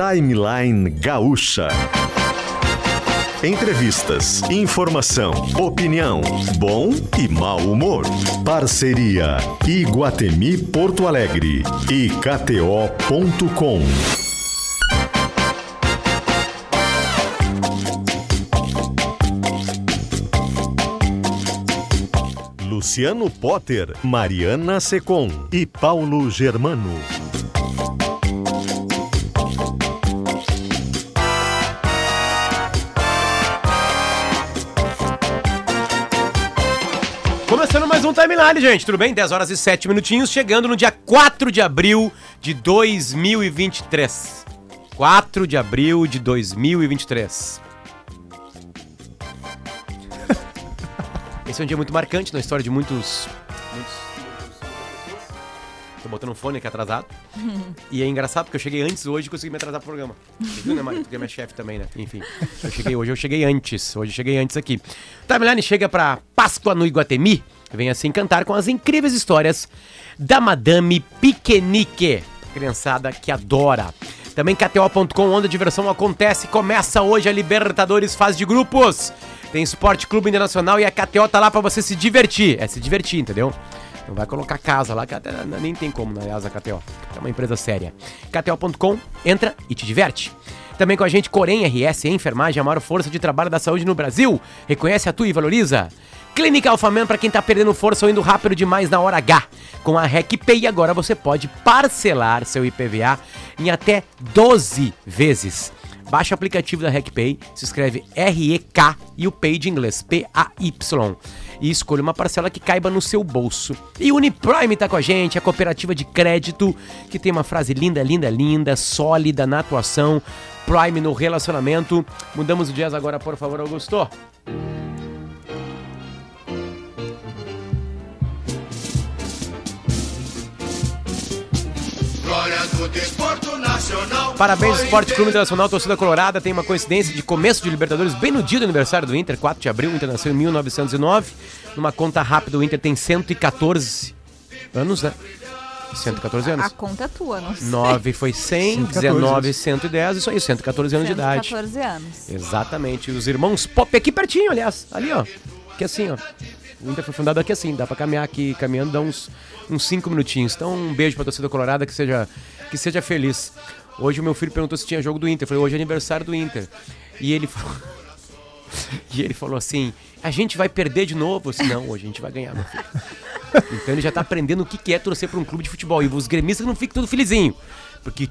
Timeline Gaúcha. Entrevistas, informação, opinião, bom e mau humor. Parceria Iguatemi Porto Alegre e KTO.com. Luciano Potter, Mariana Secom e Paulo Germano. Começando mais um timeline, gente. Tudo bem? 10 horas e 7 minutinhos, chegando no dia 4 de abril de 2023. 4 de abril de 2023. Esse é um dia muito marcante na história de muitos. muitos... Tô botando um fone aqui atrasado. e é engraçado porque eu cheguei antes hoje e consegui me atrasar pro programa. Você viu, né, Mário? Porque é minha chefe também, né? Enfim. Eu cheguei hoje, eu cheguei antes. Hoje eu cheguei antes aqui. Timeline chega pra Páscoa no Iguatemi. Vem assim cantar com as incríveis histórias da Madame Piquenique. Criançada que adora. Também KTO.com, onde a diversão acontece. Começa hoje a Libertadores fase de grupos. Tem Esporte Clube Internacional e a KTO tá lá pra você se divertir. É se divertir, entendeu? Não vai colocar casa lá, que até nem tem como, aliás, a KTO. É uma empresa séria. KTO.com, entra e te diverte. Também com a gente, Corém RS, enfermagem, a maior força de trabalho da saúde no Brasil. Reconhece, atua e valoriza. Clínica Alfaman para quem tá perdendo força ou indo rápido demais na hora H. Com a RecPay agora você pode parcelar seu IPVA em até 12 vezes. Baixe o aplicativo da RecPay, se escreve R-E-K e o Pay de inglês, P-A-Y. E escolha uma parcela que caiba no seu bolso. E Uniprime tá com a gente, a cooperativa de crédito, que tem uma frase linda, linda, linda, sólida na atuação, Prime no relacionamento. Mudamos o jazz agora, por favor, Augusto. Glória Parabéns, Esporte Clube Internacional, torcida colorada. Tem uma coincidência de começo de Libertadores, bem no dia do aniversário do Inter, 4 de abril. O Inter nasceu em 1909. Numa conta rápida, o Inter tem 114 anos, né? 114 A anos. conta é tua, não sei. 9 foi 100, 19, 110, isso aí, 114 anos de idade. 114 anos. Exatamente. Os irmãos Pop aqui pertinho, aliás. Ali, ó. Que assim, ó. O Inter foi fundado aqui assim, dá pra caminhar aqui, caminhando, dá uns, uns cinco minutinhos. Então, um beijo pra torcida colorada, que seja, que seja feliz. Hoje o meu filho perguntou se tinha jogo do Inter. Eu falei, hoje é aniversário do Inter. E ele falou. e ele falou assim: a gente vai perder de novo? Eu disse, não, hoje a gente vai ganhar, meu filho. Então ele já tá aprendendo o que é torcer pra um clube de futebol. E os gremistas não ficam tudo felizinho. Porque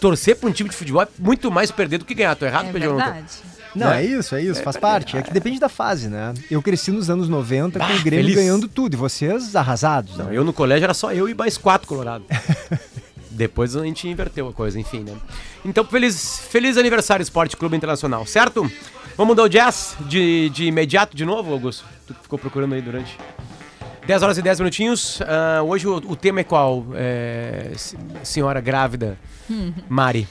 torcer pra um time de futebol é muito mais perder do que ganhar. Tô errado, É Pedro? verdade. Não, Né? é isso, é isso, faz parte. É que depende da fase, né? Eu cresci nos anos 90 com Bah, o Grêmio feliz. ganhando tudo e vocês arrasados. Não, né? eu no colégio era só eu e mais quatro colorados. Depois a gente inverteu a coisa, enfim, né? Então, feliz, feliz aniversário, Esporte Clube Internacional, certo? Vamos mudar o jazz de, de imediato de novo, Augusto? Tu que ficou procurando aí durante. 10 horas e 10 minutinhos. Ah, hoje o, o tema é qual? É, se- senhora grávida, Mari.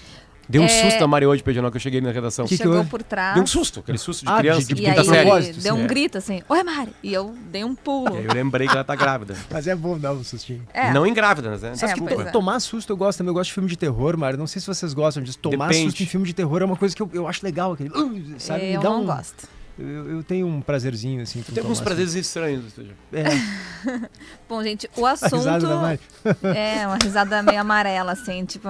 Deu um É. susto na Mari hoje, Pedro, que eu cheguei na redação. Que que Chegou houve? por trás. Deu um susto, aquele susto de Ah, de- criança de de, E quinta série. deu um sim. grito assim, oi Mari. E eu dei um pulo. E aí eu lembrei que ela tá grávida. Mas é bom dar um sustinho. É. Não em grávida, né? É, pois é. Tomar susto eu gosto também, eu gosto de filme de terror, Mário. Não sei se vocês gostam disso. Tomar Depende. susto em filme de terror é uma coisa que eu, eu acho legal. Aquele, uh, sabe? Me eu dá não um- gosto. Eu, eu tenho um prazerzinho, assim. Tem alguns prazeres estranhos. seja. susto. É, Bom, gente, o a assunto. risada da Mari. É, uma risada meio amarela, assim, tipo.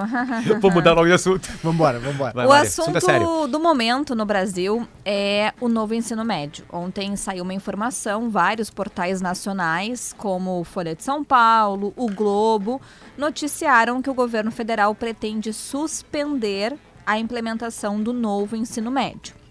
Vou mudar logo de assunto. Vambora, vambora. Vai, o Mari, assunto é do momento no Brasil é o novo ensino médio. Ontem saiu uma informação, vários portais nacionais, como o Folha de São Paulo, o Globo, noticiaram que o governo federal pretende suspender a implementação do novo ensino médio.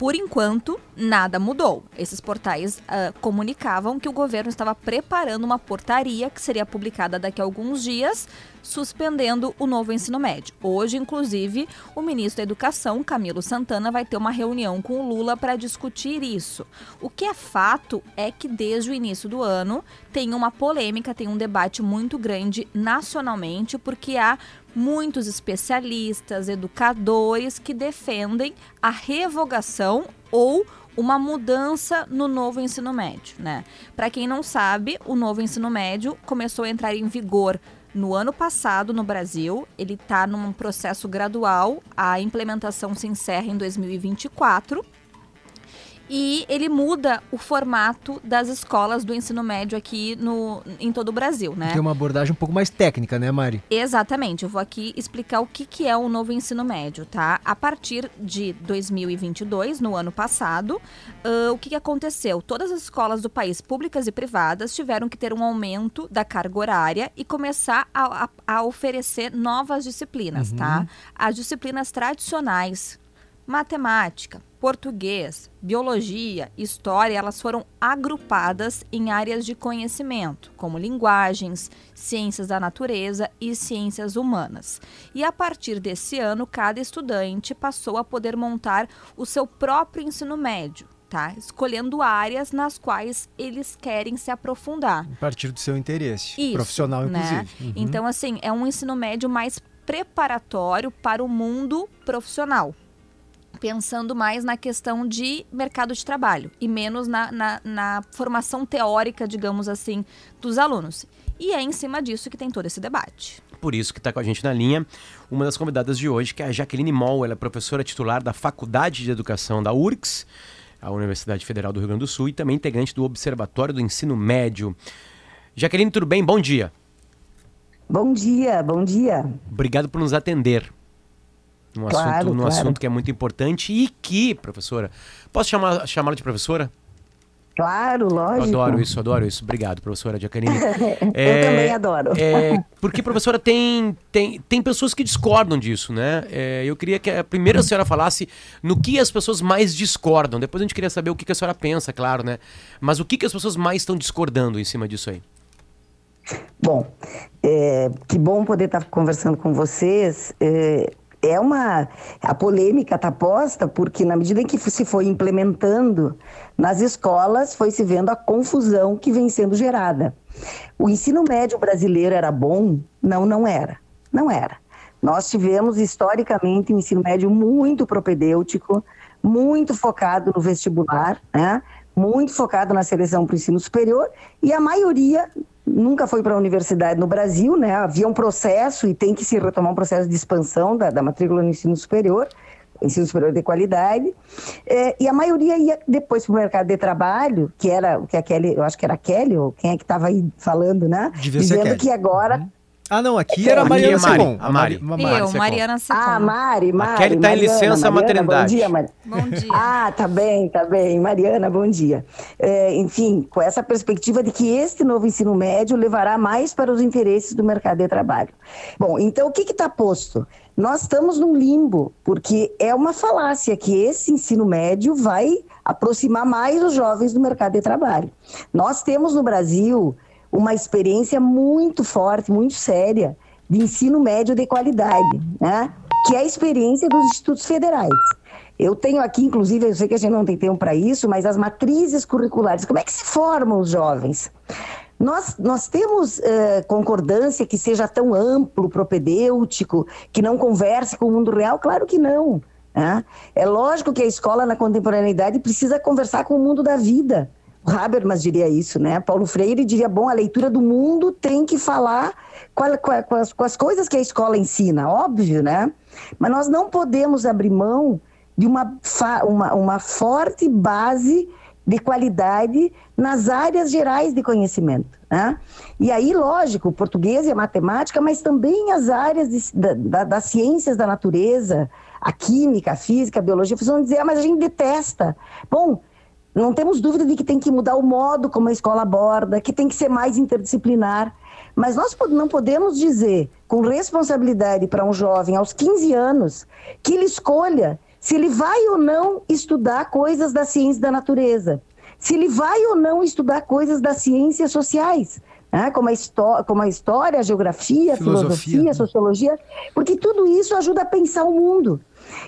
Por enquanto, nada mudou. Esses portais ah, comunicavam que o governo estava preparando uma portaria que seria publicada daqui a alguns dias, suspendendo o novo ensino médio. Hoje, inclusive, o ministro da Educação, Camilo Santana, vai ter uma reunião com o Lula para discutir isso. O que é fato é que desde o início do ano tem uma polêmica, tem um debate muito grande nacionalmente, porque há muitos especialistas, educadores que defendem a revogação ou uma mudança no novo ensino médio, né? Para quem não sabe, o novo ensino médio começou a entrar em vigor no ano passado no Brasil. Ele está num processo gradual. A implementação se encerra em 2024 e ele muda o formato das escolas do ensino médio aqui no, em todo o Brasil, né? Tem uma abordagem um pouco mais técnica, né, Mari? Exatamente. Eu vou aqui explicar o que, que é o novo ensino médio, tá? A partir de 2022, no ano passado, uh, o que, que aconteceu? Todas as escolas do país, públicas e privadas, tiveram que ter um aumento da carga horária e começar a, a, a oferecer novas disciplinas, tá? As disciplinas tradicionais, matemática, português, biologia, história, elas foram agrupadas em áreas de conhecimento, como linguagens, ciências da natureza e ciências humanas. E a partir desse ano, cada estudante passou a poder montar o seu próprio ensino médio. Tá? Escolhendo áreas nas quais eles querem se aprofundar. A partir do seu interesse. Isso, profissional, né? inclusive. Uhum. Então, assim, é um ensino médio mais preparatório para o mundo profissional. Pensando mais na questão de mercado de trabalho e menos na, na, na formação teórica, digamos assim, dos alunos. E é em cima disso que tem todo esse debate. Por isso que está com a gente na linha uma das convidadas de hoje, que é a Jaqueline Moll. Ela é professora titular da Faculdade de Educação da URCS, a Universidade Federal do Rio Grande do Sul, e também integrante do Observatório do Ensino Médio. Jaqueline, tudo bem? Bom dia. Bom dia, bom dia. Obrigado por nos atender. Num, Claro, assunto, num claro. assunto que é muito importante e que, professora, posso chamar, chamá-la de professora? Claro, Eu lógico. adoro isso, adoro isso. Obrigado, professora Jaqueline. Eu também adoro. É, porque, professora, tem, tem, tem pessoas que discordam disso, né? É, eu queria que a primeira senhora falasse no que as pessoas mais discordam. Depois a gente queria saber o que, que a senhora pensa, claro, né? Mas o que, que as pessoas mais estão discordando em cima disso aí? Bom, é, que bom poder estar conversando com vocês. É, é uma. A polêmica está posta porque, na medida em que se foi implementando nas escolas, foi se vendo a confusão que vem sendo gerada. O ensino médio brasileiro era bom? Não, não era. Não era. Nós tivemos, historicamente, um ensino médio muito propedêutico, muito focado no vestibular, né? muito focado na seleção para o ensino superior, e a maioria nunca foi para a universidade no Brasil, né? Havia um processo e tem que se retomar um processo de expansão da, da matrícula no ensino superior, ensino superior de qualidade, É, e a maioria ia depois para o mercado de trabalho, que era o que a Kelly, eu acho que era a Kelly, ou quem é que estava aí falando, né? Devia Dizendo que agora Ah, não, aqui era a Aqui Mariana é Mari, Secom. a Mari. Ma- E Mari eu, Secom. Mariana Secom. Ah, Mari, Mari. Kelly tá em licença Mariana, maternidade. Bom dia, Mari. Bom dia. Ah, tá bem, tá bem. Mariana, bom dia. É, enfim, com essa perspectiva de que este novo ensino médio levará mais para os interesses do mercado de trabalho. Bom, então o que está posto? Nós estamos num limbo, porque é uma falácia que esse ensino médio vai aproximar mais os jovens do mercado de trabalho. Nós temos no Brasil uma experiência muito forte, muito séria de ensino médio de qualidade, né? que é a experiência dos institutos federais. Eu tenho aqui, inclusive, eu sei que a gente não tem tempo para isso, mas as matrizes curriculares, como é que se formam os jovens? Nós, nós temos eh, concordância que seja tão amplo, propedêutico, que não converse com o mundo real? Claro que não. né? É lógico que a escola na contemporaneidade precisa conversar com o mundo da vida. Habermas diria isso, né? Paulo Freire diria, bom, a leitura do mundo tem que falar com, a- com a- com as, com as coisas que a escola ensina, óbvio, né? Mas nós não podemos abrir mão de uma, uma, uma forte base de qualidade nas áreas gerais de conhecimento. Né? E aí, lógico, o português e a matemática, mas também as áreas de- da- da- das ciências da natureza, a química, a física, a biologia, vocês vão dizer, ah, mas a gente detesta. Bom, não temos dúvida de que tem que mudar o modo como a escola aborda, que tem que ser mais interdisciplinar. Mas nós não podemos dizer com responsabilidade para um jovem aos 15 anos que ele escolha se ele vai ou não estudar coisas da ciência da natureza, se ele vai ou não estudar coisas das ciências sociais, né? como, a como a história, a geografia, a Filosofia. filosofia, a sociologia, porque tudo isso ajuda a pensar o mundo.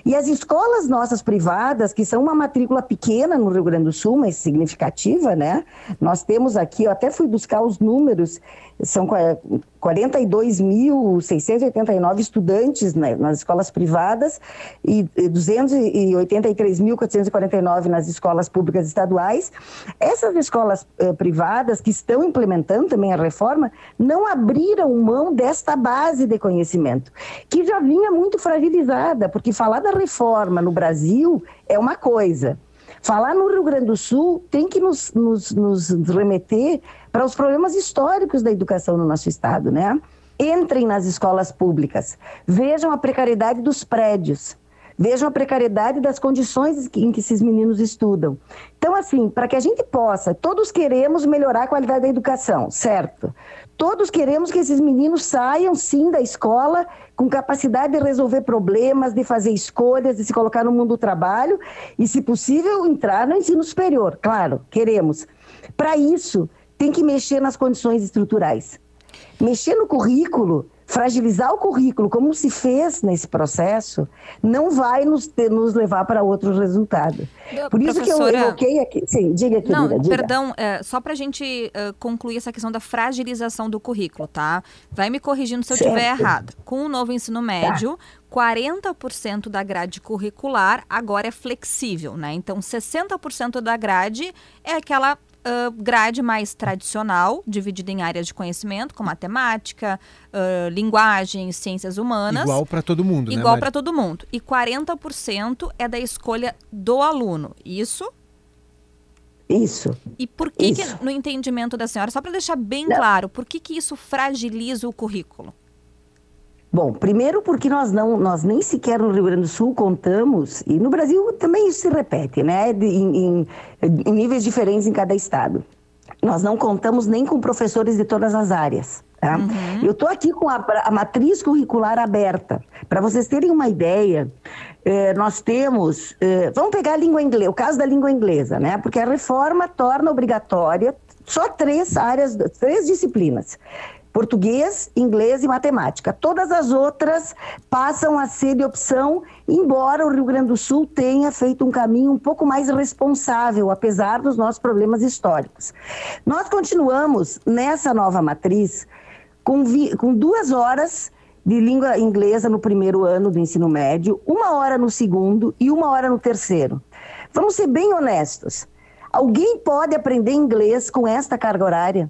E as escolas nossas privadas, que são uma matrícula pequena no Rio Grande do Sul, mas significativa, né? Nós temos aqui, eu até fui buscar os números, são 42.689 estudantes né, nas escolas privadas e 283.449 nas escolas públicas estaduais. Essas escolas eh, privadas que estão implementando também a reforma não abriram mão desta base de conhecimento, que já vinha muito fragilizada, porque falar da reforma no Brasil é uma coisa. Falar no Rio Grande do Sul tem que nos, nos, nos remeter para os problemas históricos da educação no nosso estado, né? Entrem nas escolas públicas, vejam a precariedade dos prédios, vejam a precariedade das condições em que esses meninos estudam. Então, assim, para que a gente possa, todos queremos melhorar a qualidade da educação, certo? Todos queremos que esses meninos saiam, sim, da escola com capacidade de resolver problemas, de fazer escolhas, de se colocar no mundo do trabalho e, se possível, entrar no ensino superior. Claro, queremos. Para isso, tem que mexer nas condições estruturais. Mexer no currículo, fragilizar o currículo, como se fez nesse processo, não vai nos, ter, nos levar para outro resultado. Por isso que eu evoquei aqui. Sim, diga, querida. Não, diga. perdão, é, só para a gente uh, concluir essa questão da fragilização do currículo, tá? Vai me corrigindo se eu estiver errada. Com o novo ensino médio, tá. 40% da grade curricular agora é flexível, né? Então, 60% da grade é aquela uh, grade mais tradicional, dividida em áreas de conhecimento, como matemática, uh, linguagem, ciências humanas. Igual para todo mundo, né, Igual para todo mundo. E 40% é da escolha do aluno. Isso? Isso. E por que, isso. que no entendimento da senhora, só para deixar bem Não. claro, por que, que isso fragiliza o currículo? Bom, primeiro porque nós não, nós nem sequer no Rio Grande do Sul contamos, e no Brasil também isso se repete, né, em, em, em níveis diferentes em cada estado. Nós não contamos nem com professores de todas as áreas. Tá? Uhum. Eu estou aqui com a, a, matriz curricular aberta. Para vocês terem uma ideia, eh, nós temos. Eh, vamos pegar a língua inglesa, o caso da língua inglesa, né? Porque a reforma torna obrigatória só três áreas, três disciplinas português, inglês e matemática. Todas as outras passam a ser de opção, embora o Rio Grande do Sul tenha feito um caminho um pouco mais responsável, apesar dos nossos problemas históricos. Nós continuamos nessa nova matriz com, com duas horas de língua inglesa no primeiro ano do ensino médio, uma hora no segundo e uma hora no terceiro. Vamos ser bem honestos. Alguém pode aprender inglês com esta carga horária?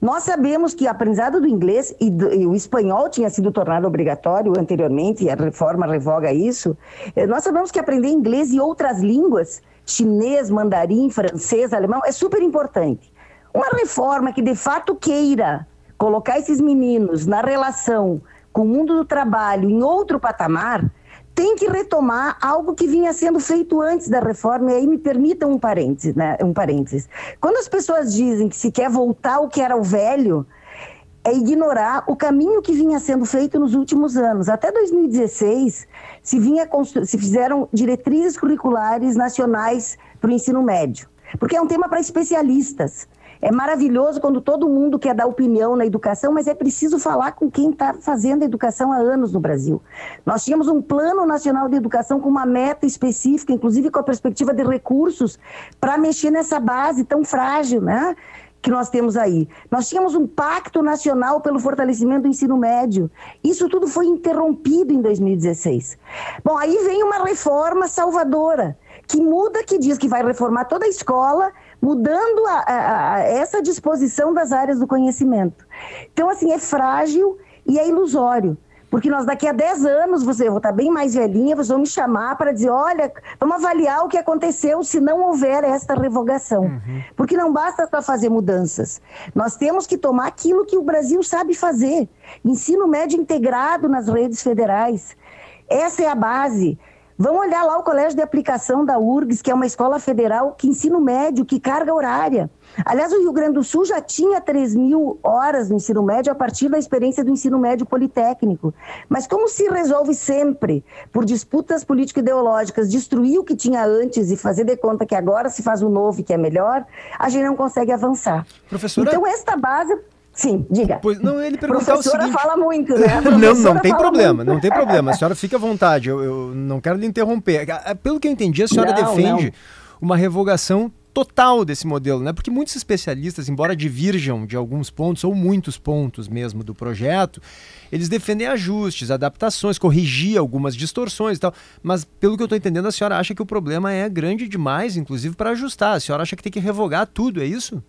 Nós sabemos que o aprendizado do inglês e, do, e, o espanhol tinha sido tornado obrigatório anteriormente, e a reforma revoga isso. Eh, nós sabemos que aprender inglês e outras línguas, chinês, mandarim, francês, alemão, é super importante. Uma reforma que de fato queira colocar esses meninos na relação com o mundo do trabalho em outro patamar, tem que retomar algo que vinha sendo feito antes da reforma, e aí me permitam um parênteses, né? Um parênteses. Quando as pessoas dizem que se quer voltar ao que era o velho, é ignorar o caminho que vinha sendo feito nos últimos anos. Até 2016, se, vinha se fizeram diretrizes curriculares nacionais para o ensino médio, porque é um tema para especialistas. É maravilhoso quando todo mundo quer dar opinião na educação, mas é preciso falar com quem está fazendo a educação há anos no Brasil. Nós tínhamos um plano nacional de educação com uma meta específica, inclusive com a perspectiva de recursos, para mexer nessa base tão frágil, né? que nós temos aí. Nós tínhamos um pacto nacional pelo fortalecimento do ensino médio. Isso tudo foi interrompido em 2016. Bom, aí vem uma reforma salvadora, que muda, que diz que vai reformar toda a escola, mudando a, a, a essa disposição das áreas do conhecimento. Então, assim, é frágil e é ilusório. Porque nós daqui a 10 anos, você, eu vou estar bem mais velhinha, vocês vão me chamar para dizer, olha, vamos avaliar o que aconteceu se não houver esta revogação. Uhum. Porque não basta só fazer mudanças. Nós temos que tomar aquilo que o Brasil sabe fazer. Ensino médio integrado nas redes federais. Essa é a base. Vão olhar lá o colégio de aplicação da URGS, que é uma escola federal que ensino médio, que carga horária. Aliás, o Rio Grande do Sul já tinha 3 mil horas no ensino médio a partir da experiência do ensino médio politécnico. Mas como se resolve sempre, por disputas político-ideológicas, destruir o que tinha antes e fazer de conta que agora se faz o novo e que é melhor, a gente não consegue avançar. Professora... Então, esta base Sim, diga. Pois, não, ele perguntar o seguinte... fala muito, né? Não, não tem problema, muito. não tem problema. A senhora fica à vontade, eu, eu não quero lhe interromper. Pelo que eu entendi, a senhora Não, defende uma revogação total desse modelo, né? Porque muitos especialistas, embora divirjam de alguns pontos, ou muitos pontos mesmo do projeto, eles defendem ajustes, adaptações, corrigir algumas distorções e tal. Mas, pelo que eu estou entendendo, a senhora acha que o problema é grande demais, inclusive, para ajustar. A senhora acha que tem que revogar tudo, é isso?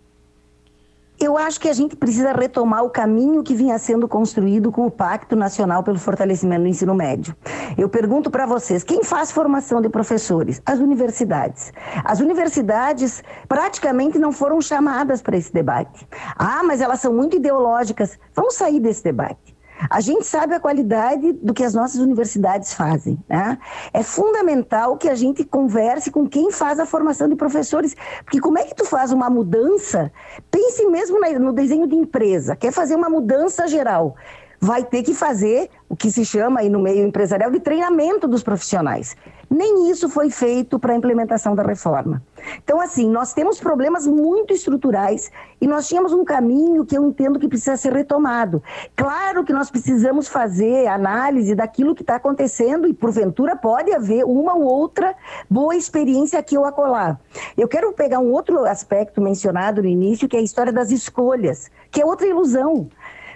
Eu acho que a gente precisa retomar o caminho que vinha sendo construído com o Pacto Nacional pelo Fortalecimento do Ensino Médio. Eu pergunto para vocês, quem faz formação de professores? As universidades. As universidades praticamente não foram chamadas para esse debate. Ah, mas elas são muito ideológicas. Vamos sair desse debate. A gente sabe a qualidade do que as nossas universidades fazem. Né? É fundamental que a gente converse com quem faz a formação de professores, porque como é que tu faz uma mudança? Pense mesmo no desenho de empresa, quer fazer uma mudança geral. Vai ter que fazer o que se chama aí no meio empresarial de treinamento dos profissionais. Nem isso foi feito para a implementação da reforma. Então, assim, nós temos problemas muito estruturais e nós tínhamos um caminho que eu entendo que precisa ser retomado. Claro que nós precisamos fazer análise daquilo que está acontecendo e, porventura, pode haver uma ou outra boa experiência aqui ou acolá. Eu quero pegar um outro aspecto mencionado no início, que é a história das escolhas, que é outra ilusão.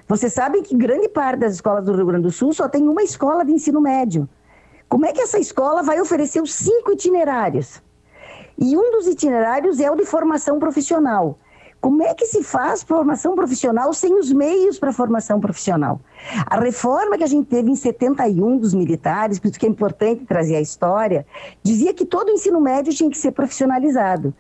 Vocês sabem que grande parte das escolas do Rio Grande do Sul só tem uma escola de ensino médio. Como é que essa escola vai oferecer os cinco itinerários? E um dos itinerários é o de formação profissional. Como é que se faz formação profissional sem os meios para formação profissional? A reforma que a gente teve em 71 dos militares, por isso que é importante trazer a história, dizia que todo o ensino médio tinha que ser profissionalizado.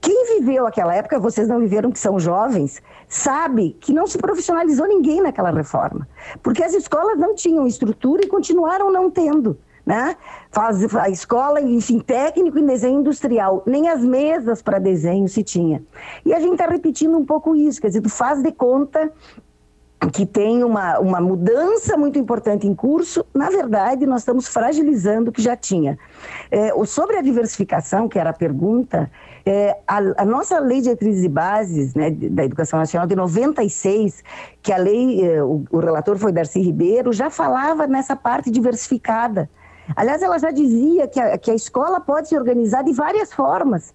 Quem viveu aquela época, vocês não viveram que são jovens, sabe que não se profissionalizou ninguém naquela reforma, porque as escolas não tinham estrutura e continuaram não tendo. Né? Faz, a escola, enfim, técnico em desenho industrial, nem as mesas para desenho se tinha. E a gente está repetindo um pouco isso, quer dizer, tu faz de conta que tem uma, uma mudança muito importante em curso, na verdade, nós estamos fragilizando o que já tinha. É, sobre a diversificação, que era a pergunta, é, a, a nossa lei de diretrizes e bases né, da Educação Nacional de 96, que a lei, é, o, o relator foi Darcy Ribeiro, já falava nessa parte diversificada. Aliás, ela já dizia que a, que a escola pode se organizar de várias formas.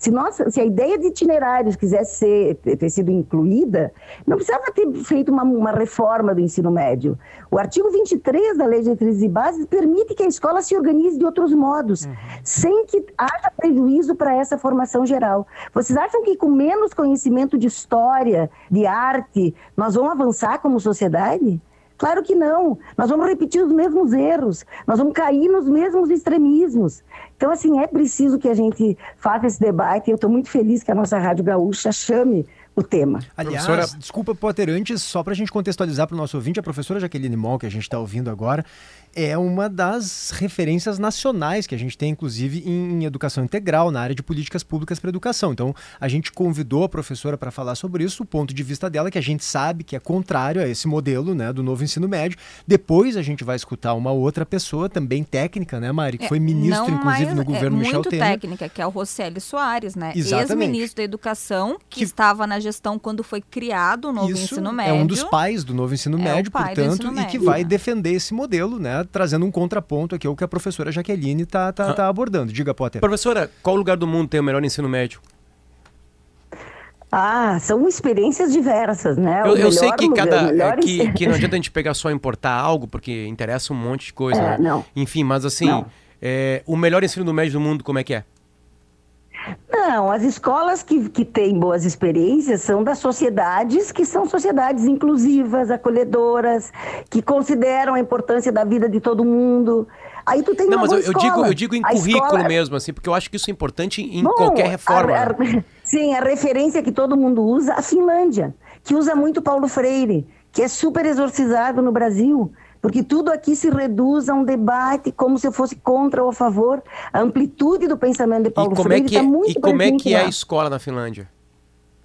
Se, nós, se a ideia de itinerários quisesse ser, ter sido incluída, não precisava ter feito uma, uma reforma do ensino médio. O artigo 23 da Lei de Diretrizes e Bases permite que a escola se organize de outros modos, sem que haja prejuízo para essa formação geral. Vocês acham que com menos conhecimento de história, de arte, nós vamos avançar como sociedade? Claro que não. Nós vamos repetir os mesmos erros, nós vamos cair nos mesmos extremismos. Então, assim, é preciso que a gente faça esse debate. Eu estou muito feliz que a nossa Rádio Gaúcha chame o tema. Aliás, Professora- desculpa, Potter, antes, só para a gente contextualizar para o nosso ouvinte, a professora Jaqueline Moll, que a gente está ouvindo agora, é uma das referências nacionais que a gente tem, inclusive, em educação integral, na área de políticas públicas para educação. Então, a gente convidou a professora para falar sobre isso, o ponto de vista dela, que a gente sabe que é contrário a esse modelo né, do novo ensino médio. Depois a gente vai escutar uma outra pessoa, também técnica, né, Mari, que foi ministro, inclusive, mais- no é governo Michel muito Temer. técnica, que é o Roseli Soares, né? Ex-ministro da Educação, que, Que- estava na gestão quando foi criado o novo Isso ensino médio. é um dos pais do novo ensino É médio, portanto, ensino e que médio. vai defender esse modelo, né? Trazendo um contraponto aqui ao que a professora Jaqueline está tá, tá abordando. Diga, Potter. Professora, qual lugar do mundo tem o melhor ensino médio? Ah, são experiências diversas, né? Eu, O eu sei melhor que lugar- cada. melhor é que, que não adianta a gente pegar só importar algo, porque interessa um monte de coisa, É, né? não. Enfim, mas assim, Não. é, o melhor ensino médio do mundo, como é que é? Não, as escolas que, que têm boas experiências são das sociedades que são sociedades inclusivas, acolhedoras, que consideram a importância da vida de todo mundo. Aí tu tem Não, uma mas eu, eu digo, eu digo em A currículo escola- mesmo, assim, porque eu acho que isso é importante em Bom, qualquer reforma. a- a- sim, a referência que todo mundo usa, a Finlândia, que usa muito Paulo Freire, que é super exorcizado no Brasil, porque tudo aqui se reduz a um debate como se eu fosse contra ou a favor. A amplitude do pensamento de Paulo é Freire está é, muito e como é, que é a lá. escola na Finlândia?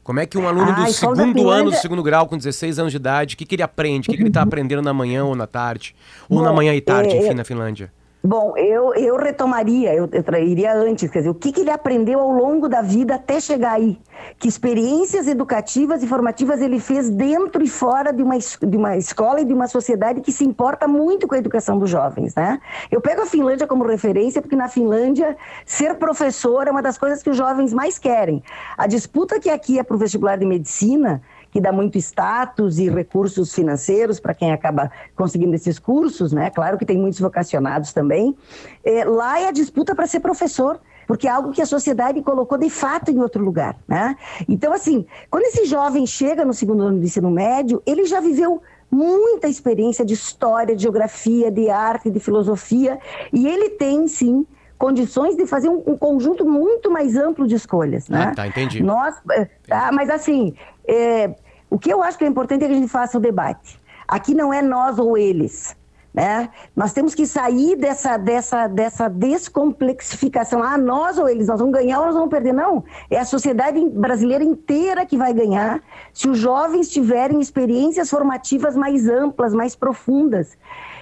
Como é que um aluno Ah, a do segundo ano, do Finlândia- segundo grau, com 16 anos de idade, o que, que ele aprende? O que, que ele está aprendendo na manhã ou na tarde? Ou na Bom, manhã e tarde, é, enfim, é- na Finlândia? Bom, eu, eu retomaria, eu, eu iria antes, quer dizer, o que, que ele aprendeu ao longo da vida até chegar aí? Que experiências educativas e formativas ele fez dentro e fora de uma, de uma escola e de uma sociedade que se importa muito com a educação dos jovens, né? Eu pego a Finlândia como referência porque na Finlândia ser professor é uma das coisas que os jovens mais querem. A disputa que aqui é para o vestibular de medicina que dá muito status e recursos financeiros para quem acaba conseguindo esses cursos, né? Claro que tem muitos vocacionados também. É, lá é a disputa para ser professor porque é algo que a sociedade colocou de fato em outro lugar, né? Então, assim, quando esse jovem chega no segundo ano do ensino médio, ele já viveu muita experiência de história, de geografia, de arte, de filosofia, e ele tem, sim, condições de fazer um, um conjunto muito mais amplo de escolhas, né? Ah, tá, entendi. Nós, eh, tá, mas assim, é, o que eu acho que é importante é que a gente faça o debate. Aqui não é nós ou eles. Né? Nós temos que sair dessa, dessa, dessa descomplexificação. Ah, nós ou eles, nós vamos ganhar ou nós vamos perder. Não, é a sociedade brasileira inteira que vai ganhar se os jovens tiverem experiências formativas mais amplas, mais profundas.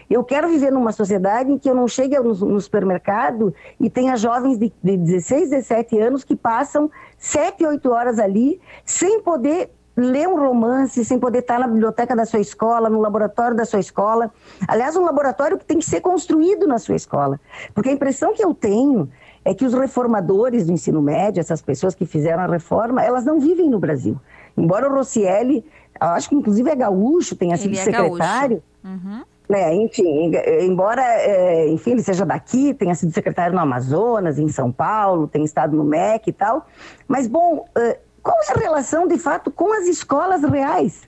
Eu quero viver numa sociedade em que eu não chegue no, no supermercado e tenha jovens de, de 16, 17 anos que passam 7, 8 horas ali sem poder ler um romance sem poder estar na biblioteca da sua escola, no laboratório da sua escola. Aliás, um laboratório que tem que ser construído na sua escola. Porque a impressão que eu tenho é que os reformadores do ensino médio, essas pessoas que fizeram a reforma, elas não vivem no Brasil. Embora o Rossielli, acho que inclusive é gaúcho, tenha sido é secretário. Uhum. É, enfim, embora, é, enfim, ele seja daqui, tenha sido secretário no Amazonas, em São Paulo, tenha estado no MEC e tal, mas, bom, qual é a relação, de fato, com as escolas reais?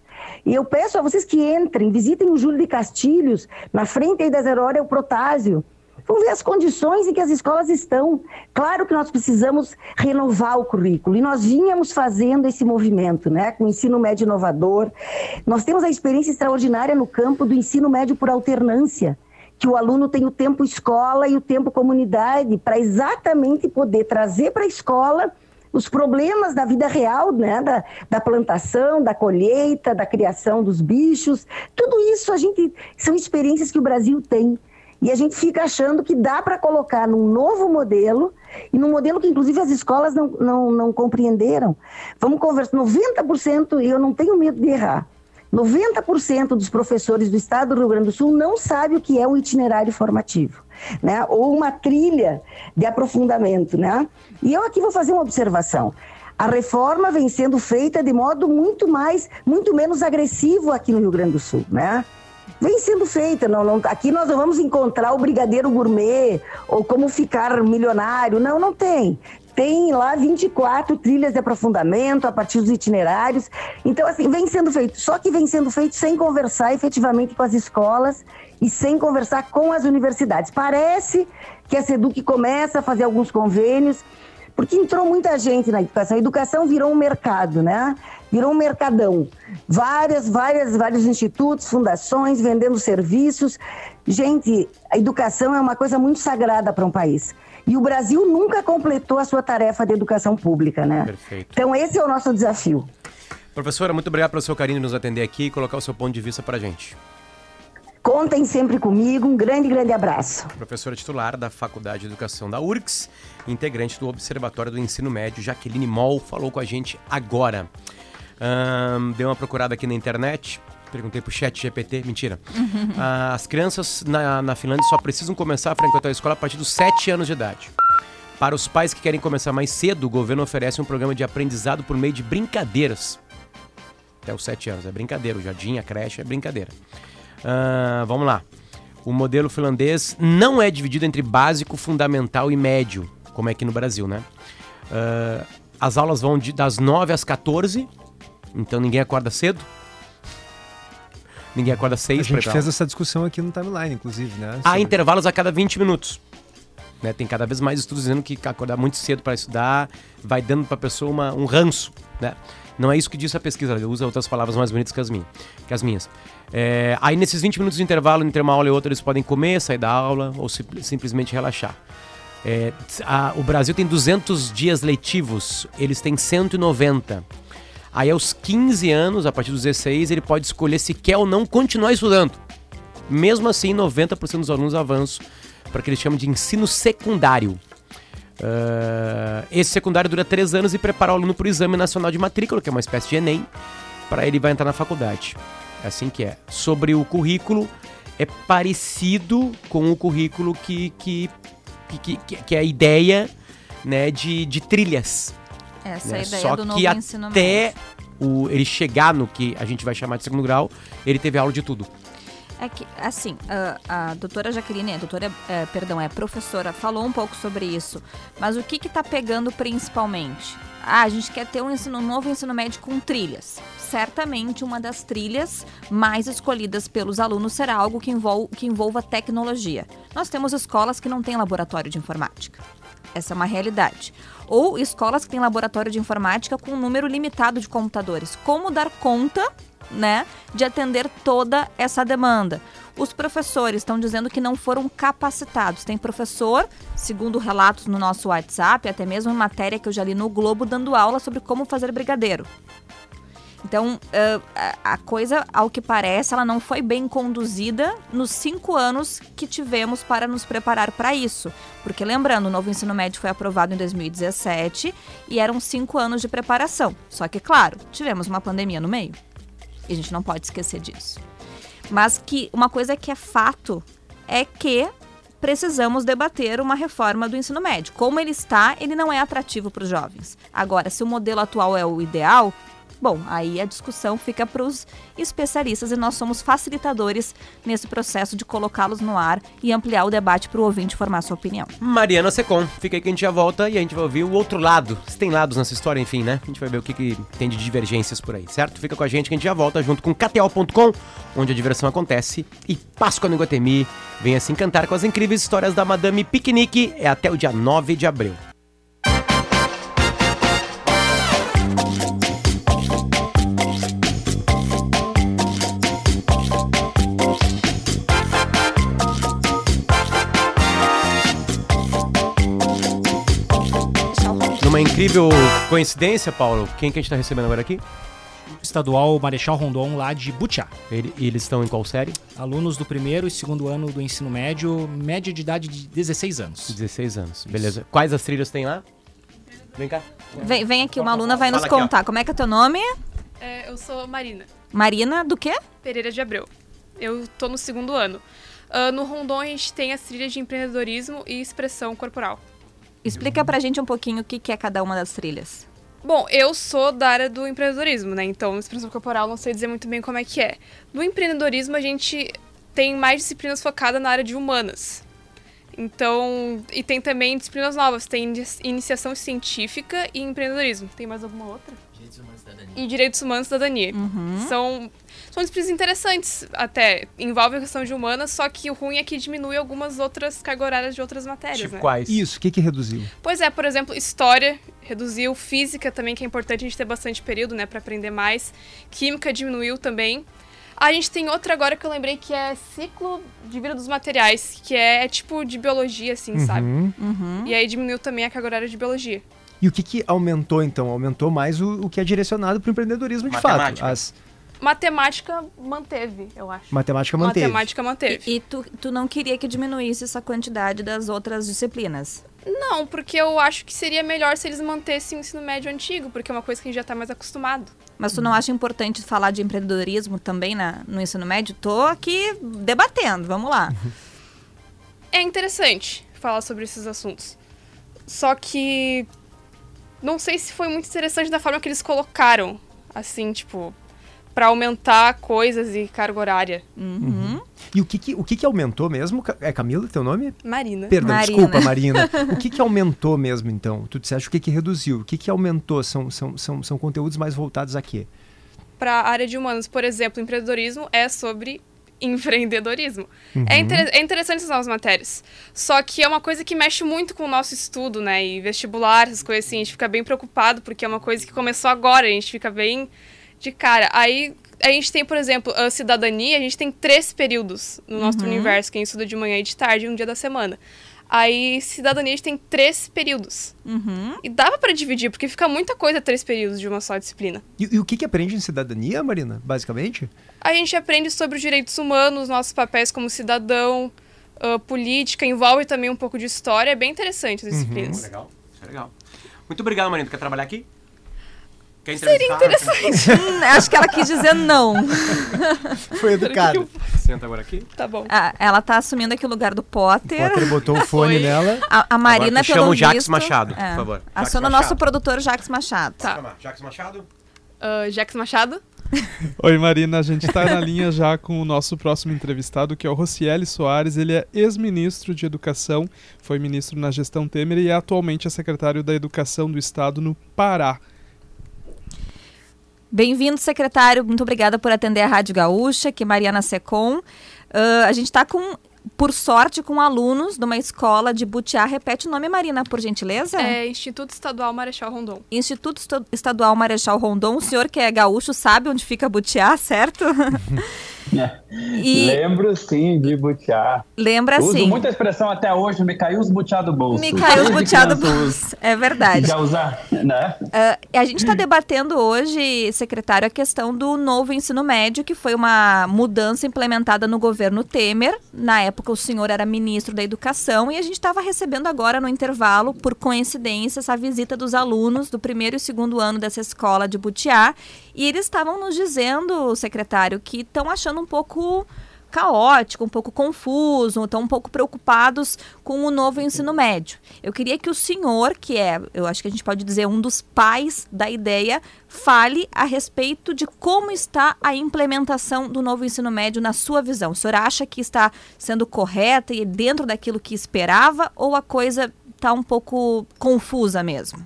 E eu peço a vocês que entrem, visitem o Júlio de Castilhos, na frente aí da Zero Hora é o Protásio. Vão ver as condições em que as escolas estão. Claro que nós precisamos renovar o currículo, e nós vínhamos fazendo esse movimento, né, com o ensino médio inovador. Nós temos a experiência extraordinária no campo do ensino médio por alternância que o aluno tem o tempo escola e o tempo comunidade para exatamente poder trazer para a escola os problemas da vida real, né? Da, da plantação, da colheita, da criação dos bichos. Tudo isso a gente são experiências que o Brasil tem. E a gente fica achando que dá para colocar num novo modelo, e num modelo que, inclusive, as escolas não, não, não compreenderam. Vamos conversar, 90%, e eu não tenho medo de errar, 90% dos professores do estado do Rio Grande do Sul não sabe o que é um itinerário formativo, né? Ou uma trilha de aprofundamento, né? E eu aqui vou fazer uma observação. A reforma vem sendo feita de modo muito mais, muito menos agressivo aqui no Rio Grande do Sul, né? Vem sendo feita, não, não, aqui nós não vamos encontrar o brigadeiro gourmet ou como ficar milionário, não, não tem tem lá 24 trilhas de aprofundamento a partir dos itinerários. Então, assim, vem sendo feito. Só que vem sendo feito sem conversar efetivamente com as escolas e sem conversar com as universidades. Parece que a SEDUC começa a fazer alguns convênios, porque entrou muita gente na educação. A educação virou um mercado, né? Virou um mercadão. Várias, várias, vários institutos, fundações vendendo serviços. Gente, a educação é uma coisa muito sagrada para um país. E o Brasil nunca completou a sua tarefa de educação pública, né? Perfeito. Então esse é o nosso desafio. Professora, muito obrigado pelo seu carinho de nos atender aqui e colocar o seu ponto de vista para a gente. Contem sempre comigo. Um grande, grande abraço. Professora titular da Faculdade de Educação da URGS, integrante do Observatório do Ensino Médio, Jaqueline Moll, falou com a gente agora. Deu uma procurada aqui na internet. Perguntei pro chat GPT, mentira. Uhum. As crianças na, na Finlândia só precisam começar a frequentar a escola a partir dos 7 anos de idade. Para os pais que querem começar mais cedo, o governo oferece um programa de aprendizado por meio de brincadeiras. Até os 7 anos, é brincadeira. O jardim, a creche é brincadeira. Uh, vamos lá. O modelo finlandês não é dividido entre básico, fundamental e médio, como é aqui no Brasil, né? Uh, as aulas vão de, das 9 às 14, então ninguém acorda cedo. Ninguém acorda seis A gente fez essa discussão aqui no timeline, inclusive, né? Há intervalos a cada 20 minutos. Né? Tem cada vez mais estudos dizendo que acordar muito cedo para estudar vai dando para a pessoa uma, um ranço, né? Não é isso que diz a pesquisa, ela usa outras palavras mais bonitas que as, minhas, que as minhas. É, aí nesses 20 minutos de intervalo entre uma aula e outra eles podem comer, sair da aula ou sim, simplesmente relaxar. É, a, o Brasil tem 200 dias letivos, eles têm 190. Aí aos 15 anos, a partir dos 16, ele pode escolher se quer ou não continuar estudando. Mesmo assim, 90% dos alunos avançam para que eles chamam de ensino secundário. Uh, esse secundário dura três anos e prepara o aluno para o Exame Nacional de Matrícula, que é uma espécie de Enem, para ele vai entrar na faculdade. É assim que é. Sobre o currículo, é parecido com o currículo que, que, que, que, que é a ideia né, de, de trilhas. Essa né? é a ideia Só do que novo ensino até médio. o, ele chegar no que a gente vai chamar de segundo grau, ele teve aula de tudo. É que, assim, a, a doutora Jaqueline, a doutora, é, perdão, é professora, falou um pouco sobre isso. Mas o que que tá pegando principalmente? Ah, a gente quer ter um, ensino, um novo ensino médio com trilhas. Certamente uma das trilhas mais escolhidas pelos alunos será algo que, envol, que envolva tecnologia. Nós temos escolas que não têm laboratório de informática. Essa é uma realidade. Ou escolas que têm laboratório de informática com um número limitado de computadores. Como dar conta né, de atender toda essa demanda. Os professores estão dizendo que não foram capacitados. Tem professor, segundo relatos no nosso WhatsApp, até mesmo em matéria que eu já li no Globo, dando aula sobre como fazer brigadeiro. Então, uh, a- a coisa, ao que parece, ela não foi bem conduzida nos cinco anos que tivemos para nos preparar para isso. Porque, lembrando, o novo ensino médio foi aprovado em 2017 e eram cinco anos de preparação. Só que, claro, tivemos uma pandemia no meio. E a gente não pode esquecer disso. Mas que uma coisa que é fato é que precisamos debater uma reforma do ensino médio. Como ele está, ele não é atrativo para os jovens. Agora, se o modelo atual é o ideal, bom, aí a discussão fica para os especialistas e nós somos facilitadores nesse processo de colocá-los no ar e ampliar o debate para o ouvinte formar sua opinião. Mariana Secom, fica aí que a gente já volta e a gente vai ouvir o outro lado. Se tem lados nessa história, enfim, né? A gente vai ver o que, que tem de divergências por aí, certo? Fica com a gente que a gente já volta junto com KTO.com, onde a diversão acontece, e Páscoa no Iguatemi. Venha se encantar com as incríveis histórias da Madame Piquenique. É até o dia 9 de abril. Incrível coincidência, Paulo, quem que a gente tá recebendo agora aqui? estadual Marechal Rondon lá de Butiá. Ele- e eles estão em qual série? Alunos do primeiro e segundo ano do ensino médio, média de idade de 16 anos. 16 anos, beleza. Quais as trilhas tem lá? Vem cá. Vem, vem aqui, uma aluna vai nos contar. Como é que é teu nome? É, eu sou Marina Marina, do quê? Pereira de Abreu. Eu tô no segundo ano. Ah, no Rondon a gente tem as trilhas de empreendedorismo e expressão corporal. Explica pra gente um pouquinho o que que é cada uma das trilhas. Bom, eu sou da área do empreendedorismo, né? Então, expressão corporal não sei dizer muito bem como é que é. No empreendedorismo a gente tem mais disciplinas focadas na área de humanas. Então, e tem também disciplinas novas, tem ini- iniciação científica e empreendedorismo. Tem mais alguma outra? E direitos humanos e cidadania. São, são disciplinas interessantes até. Envolve a questão de humanas, só que o ruim é que diminui algumas outras cargas horárias de outras matérias, Tipo né? quais? Isso, o que que reduziu? Pois é, por exemplo, história reduziu, física também, que é importante a gente ter bastante período, né, para aprender mais. Química diminuiu também. A gente tem outra agora que eu lembrei que é ciclo de vida dos materiais, que é, tipo de biologia, assim, sabe? Uhum. E aí diminuiu também a carga horária de biologia. E o que que aumentou, então? Aumentou mais o, o que é direcionado para o empreendedorismo de Matemática. fato. As Matemática manteve, eu acho. matemática manteve. Matemática manteve. E, e tu, tu não queria que diminuísse essa quantidade das outras disciplinas? Não, porque eu acho que seria melhor se eles mantessem o ensino médio antigo, porque é uma coisa que a gente já tá mais acostumado. Mas tu não acha importante falar de empreendedorismo também na, no ensino médio? Tô aqui debatendo, vamos lá. É interessante falar sobre esses assuntos. Só que não sei se foi muito interessante da forma que eles colocaram, assim, tipo, Pra aumentar coisas e carga horária. Uhum. E o que que, o que que aumentou mesmo? É Camila teu nome? Marina. Perdão, Marina. desculpa, Marina. O que que aumentou mesmo, então? Tu disseste o que que reduziu. O que que aumentou? São, são, são, são conteúdos mais voltados a quê? Pra área de humanos, por exemplo, empreendedorismo é sobre empreendedorismo. Uhum. É, inter- é interessante essas novas matérias. Só que é uma coisa que mexe muito com o nosso estudo, né? E vestibular, essas coisas assim, a gente fica bem preocupado, porque é uma coisa que começou agora, a gente fica bem de cara. Aí a gente tem, por exemplo, a cidadania, a gente tem três períodos no nosso universo, quem estuda de manhã e de tarde, um dia da semana. Aí, cidadania, a gente tem três períodos. Uhum. E dava pra dividir, porque fica muita coisa três períodos de uma só disciplina. E, e o que que aprende em cidadania, Marina, basicamente? A gente aprende sobre os direitos humanos, nossos papéis como cidadão, ah, política, envolve também um pouco de história. É bem interessante as disciplinas. Legal, isso é legal. Muito obrigado, Marina. Tu quer trabalhar aqui? Quer Seria interessante. Hum, acho que ela quis dizer não. Foi educado. Senta agora aqui. tá bom. Ah, ela tá assumindo aqui o lugar do Potter. Potter botou o fone Foi. nela. A, a Marina, pelo chama o Jax visto... Machado, por é. favor. Jax Aciona o nosso produtor Jax Machado. Tá. Chama, Jax Machado. Ah, Jax Machado. Oi, Marina. A gente está na linha já com o nosso próximo entrevistado, que é o Rocieli Soares. Ele é ex-ministro de Educação, foi ministro na gestão Temer e é atualmente é secretário da Educação do Estado no Pará. Bem-vindo, secretário. Muito obrigada por atender a Rádio Gaúcha, que é Mariana Secom. Ah, a gente está com, por sorte, com alunos de uma escola de Butiá. Repete o nome, Marina, por gentileza. É Instituto Estadual Marechal Rondon. Instituto Estadual Marechal Rondon. O senhor que é gaúcho sabe onde fica Butiá, certo? e Lembro sim de butiá. lembra Uso assim. muita expressão até hoje, me caiu os butiá do bolso. Me caiu os butiá do uso. bolso. É verdade. Já usar, né? Ah, a gente está debatendo hoje, secretário, a questão do novo ensino médio, que foi uma mudança implementada no governo Temer. Na época, o senhor era ministro da Educação e a gente estava recebendo agora, no intervalo, por coincidência, essa visita dos alunos do primeiro e segundo ano dessa escola de Butiá. E eles estavam nos dizendo, secretário, que estão achando um pouco caótico, um pouco confuso, estão um pouco preocupados com o novo ensino médio. Eu queria que o senhor, que é, eu acho que a gente pode dizer, um dos pais da ideia, fale a respeito de como está a implementação do novo ensino médio na sua visão. O senhor acha que está sendo correta e dentro daquilo que esperava ou a coisa está um pouco confusa mesmo?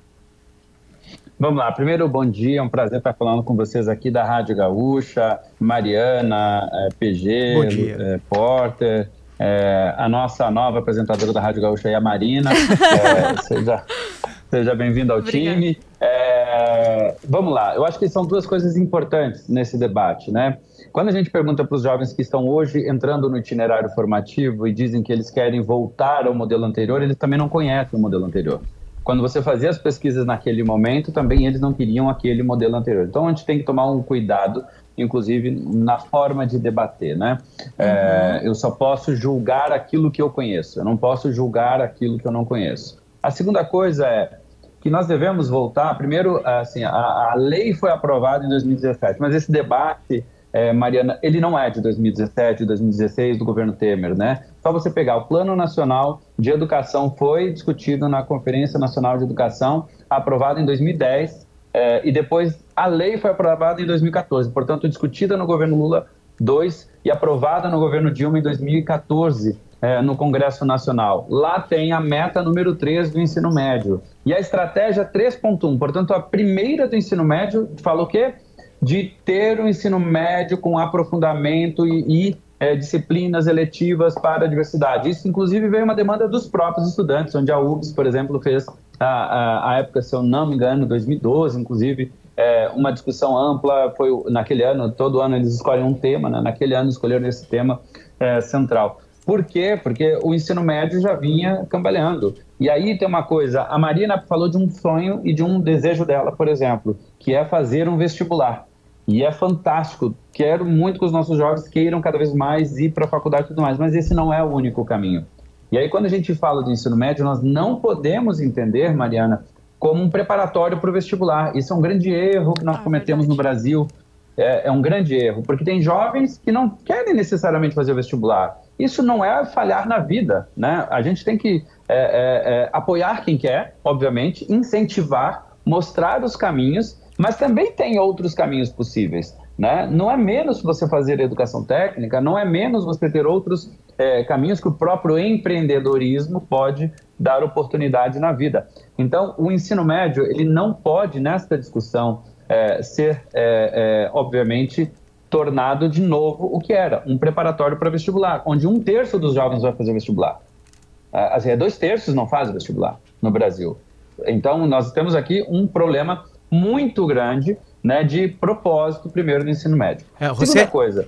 Vamos lá, primeiro bom dia, é um prazer estar falando com vocês aqui da Rádio Gaúcha, Mariana, eh, PG, dia. eh, Porter, eh, a nossa nova apresentadora da Rádio Gaúcha aí, a Marina. Eh, seja seja bem-vindo ao Obrigada. time. Vamos lá, eu acho que são duas coisas importantes nesse debate, né? Quando a gente pergunta para os jovens que estão hoje entrando no itinerário formativo e dizem que eles querem voltar ao modelo anterior, eles também não conhecem o modelo anterior. Quando você fazia as pesquisas naquele momento, também eles não queriam aquele modelo anterior. Então a gente tem que tomar um cuidado, inclusive na forma de debater, né? É, eu só posso julgar aquilo que eu conheço. Eu não posso julgar aquilo que eu não conheço. A segunda coisa é que nós devemos voltar. Primeiro, assim, a, a lei foi aprovada em 2017, mas esse debate é, Mariana, ele não é de 2017, 2016 do governo Temer, né? Só você pegar o Plano Nacional de Educação foi discutido na Conferência Nacional de Educação, aprovado em 2010, é, e depois a lei foi aprovada em 2014, portanto discutida no governo Lula II e aprovada no governo Dilma em 2014 é, no Congresso Nacional. Lá tem a meta número 3 do ensino médio e a estratégia 3.1, portanto a primeira do ensino médio fala o quê? De ter o um ensino médio com aprofundamento e, e é, disciplinas eletivas para a diversidade. Isso, inclusive, veio uma demanda dos próprios estudantes, onde a UBS, por exemplo, fez, a, a, época, se eu não me engano, 2012, inclusive, é, uma discussão ampla. Foi naquele ano, todo ano eles escolhem um tema, né? naquele ano escolheram esse tema é, central. Por quê? Porque o ensino médio já vinha cambaleando. E aí tem uma coisa, a Marina falou de um sonho e de um desejo dela, por exemplo, que é fazer um vestibular. E é fantástico. Quero muito que os nossos jovens queiram cada vez mais ir para a faculdade e tudo mais, mas esse não é o único caminho. E aí, quando a gente fala de ensino médio, nós não podemos entender, Mariana, como um preparatório para o vestibular. Isso é um grande erro que nós Ah, cometemos no Brasil. É, é um grande erro, porque tem jovens que não querem necessariamente fazer o vestibular. Isso não é falhar na vida, né? A gente tem que é, é, é, apoiar quem quer, obviamente, incentivar, mostrar os caminhos mas também tem outros caminhos possíveis. Né? Não é menos você fazer educação técnica, não é menos você ter outros é, caminhos que o próprio empreendedorismo pode dar oportunidade na vida. Então, o ensino médio ele não pode, nesta discussão, é, ser, é, é, obviamente, tornado de novo o que era, um preparatório para vestibular, onde um terço dos jovens vai fazer vestibular. Assim, dois terços não fazem vestibular no Brasil. Então, nós temos aqui um problema muito grande né, de propósito primeiro do ensino médio. É, você... Segunda coisa,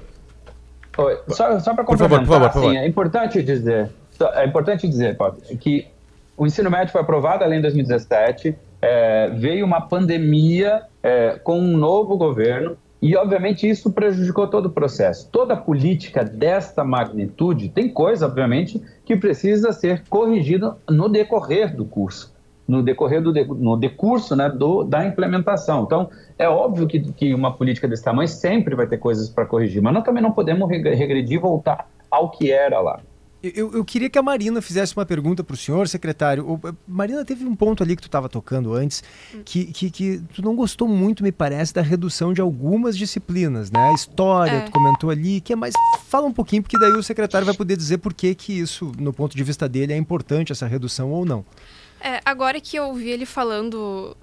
Oi, só, só para Por favor, por favor, por favor. assim, é importante dizer, é importante dizer, Paulo, que o ensino médio foi aprovado além em 2017, é, veio uma pandemia é, com um novo governo E, obviamente, isso prejudicou todo o processo. Toda política desta magnitude tem coisa, obviamente, que precisa ser corrigida no decorrer do curso, no decorrer do no decurso né, do, da implementação. Então, é óbvio que, que uma política desse tamanho sempre vai ter coisas para corrigir, mas nós também não podemos regredir e voltar ao que era lá. Eu, eu, queria que a Marina fizesse uma pergunta para o senhor, secretário. O, Marina, teve um ponto ali que tu estava tocando antes, que, que, que, tu não gostou muito, me parece, da redução de algumas disciplinas, né? A história, é. tu comentou ali, que é mais... Fala um pouquinho, porque daí o secretário vai poder dizer por que, que isso, no ponto de vista dele, é importante, essa redução ou não. É, agora que eu ouvi ele falando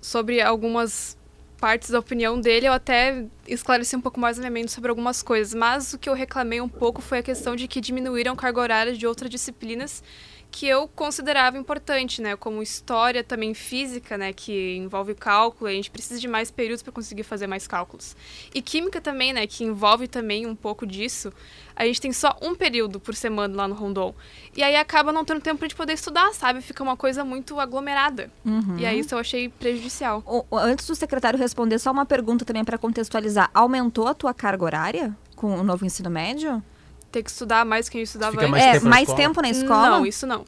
sobre algumas partes da opinião dele, eu até esclareci um pouco mais a minha mente sobre algumas coisas. Mas o que eu reclamei um pouco foi a questão de que diminuíram carga horária de outras disciplinas que eu considerava importante, né? Como história, também física, né? Que envolve cálculo, a gente precisa de mais períodos para conseguir fazer mais cálculos. E química também, né? Que envolve também um pouco disso. A gente tem só um período por semana lá no Rondon. E aí acaba não tendo tempo para gente poder estudar, sabe? Fica uma coisa muito aglomerada. Uhum. E aí isso eu achei prejudicial. O, antes do secretário responder, só uma pergunta também para contextualizar. Aumentou a tua carga horária com o novo ensino médio? Ter que estudar mais que gente estudava Fica mais é, tempo mais tempo na escola? Não, isso não.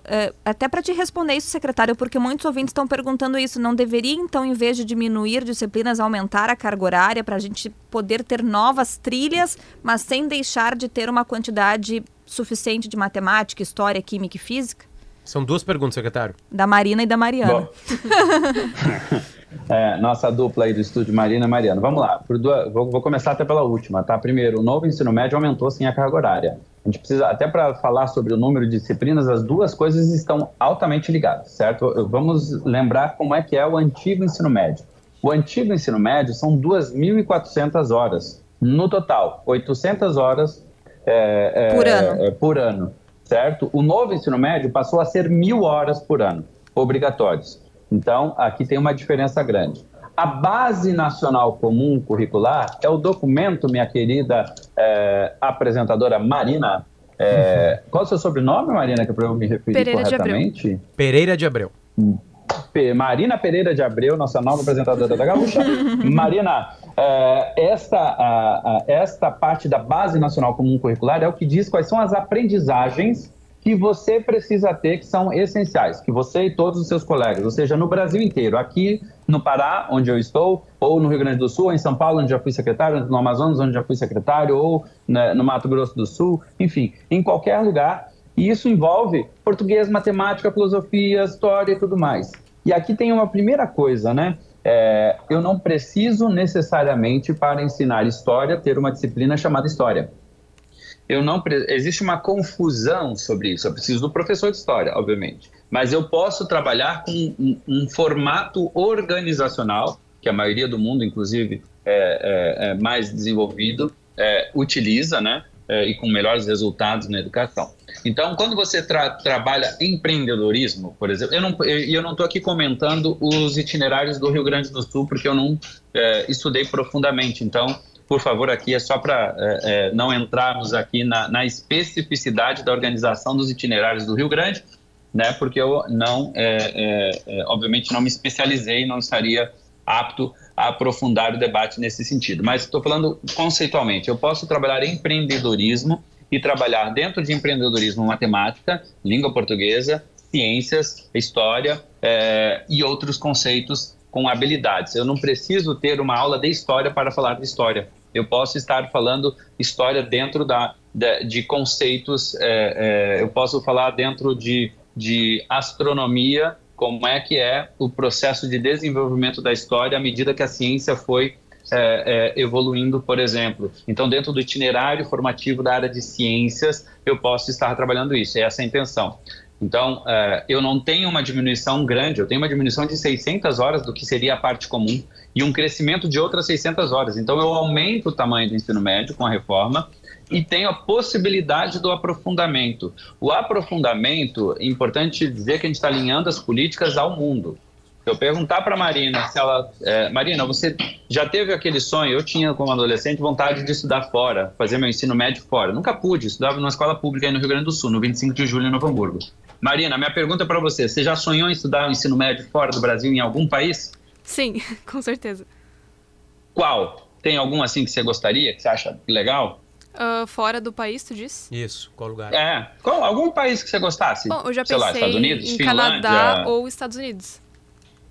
Uh, até para te responder isso, secretário, porque muitos ouvintes estão perguntando isso. Não deveria, então, em vez de diminuir disciplinas, aumentar a carga horária para a gente poder ter novas trilhas, mas sem deixar de ter uma quantidade suficiente de matemática, história, química e física? São duas perguntas, secretário. Da Marina e da Mariana. É, nossa dupla aí do estúdio, Marina e Mariana. Vamos lá, duas, vou, vou, começar até pela última, tá? Primeiro, o novo ensino médio aumentou sim a carga horária. A gente precisa, até para falar sobre o número de disciplinas, as duas coisas estão altamente ligadas, certo? Vamos lembrar como é que é o antigo ensino médio. O antigo ensino médio são 2.400 horas no total, 800 horas é, é, por, ano. É, por ano, certo? O novo ensino médio passou a ser mil horas por ano, obrigatórios. Então, aqui tem uma diferença grande. A Base Nacional Comum Curricular é o documento, minha querida é, apresentadora Marina. É, qual é o seu sobrenome, Marina, que é para eu me referir Pereira corretamente? De Abreu. Pereira de Abreu. Marina Pereira de Abreu, nossa nova apresentadora da Gaúcha. Marina, é, esta, a, a, esta parte da Base Nacional Comum Curricular é o que diz quais são as aprendizagens que você precisa ter, que são essenciais, que você e todos os seus colegas, ou seja, no Brasil inteiro, aqui no Pará, onde eu estou, ou no Rio Grande do Sul, ou em São Paulo, onde já fui secretário, no Amazonas, onde já fui secretário, ou né, no Mato Grosso do Sul, enfim, em qualquer lugar. E isso envolve português, matemática, filosofia, história e tudo mais. E aqui tem uma primeira coisa, né? É, eu não preciso necessariamente, para ensinar história, ter uma disciplina chamada história eu não existe uma confusão sobre isso. Eu preciso do professor de história, obviamente, mas eu posso trabalhar com um, um formato organizacional que a maioria do mundo, inclusive, é, é, é mais desenvolvido, é, utiliza, né? É, e com melhores resultados na educação. Então, quando você tra trabalha empreendedorismo, por exemplo, eu não eu não estou aqui comentando os itinerários do Rio Grande do Sul porque eu não é, estudei profundamente. Então, por favor, aqui é só para é, é, não entrarmos aqui na, na, especificidade da organização dos itinerários do Rio Grande, né? Porque eu não, é, é, é obviamente, não me especializei, não estaria apto a aprofundar o debate nesse sentido. Mas estou falando conceitualmente. Eu posso trabalhar em empreendedorismo e trabalhar dentro de empreendedorismo matemática, língua portuguesa, ciências, história é, e outros conceitos com habilidades. Eu não preciso ter uma aula de história para falar de história eu posso estar falando história dentro da, de, de conceitos, é, é, eu posso falar dentro de, de astronomia, como é que é o processo de desenvolvimento da história à medida que a ciência foi é, é, evoluindo, por exemplo. Então, dentro do itinerário formativo da área de ciências, eu posso estar trabalhando isso, é essa a intenção. Então, é, eu não tenho uma diminuição grande, eu tenho uma diminuição de 600 horas do que seria a parte comum e um crescimento de outras 600 horas. Então, eu aumento o tamanho do ensino médio com a reforma e tenho a possibilidade do aprofundamento. O aprofundamento, é importante dizer que a gente está alinhando as políticas ao mundo. Eu perguntar para Marina se ela. É, Marina, você já teve aquele sonho? Eu tinha, como adolescente, vontade de estudar fora, fazer meu ensino médio fora. Nunca pude, estudava numa escola pública aí no Rio Grande do Sul, no 25 de julho, em Novo Hamburgo. Marina, minha pergunta para você: você já sonhou em estudar o ensino médio fora do Brasil, em algum país? Sim, com certeza. Qual? Tem algum assim que você gostaria, que você acha legal? Ah, fora do país, tu disse? Isso, qual lugar? É. Qual, algum país que você gostasse? Bom, eu já Sei pensei lá, Estados Unidos, em Finlândia, Canadá ou Estados Unidos.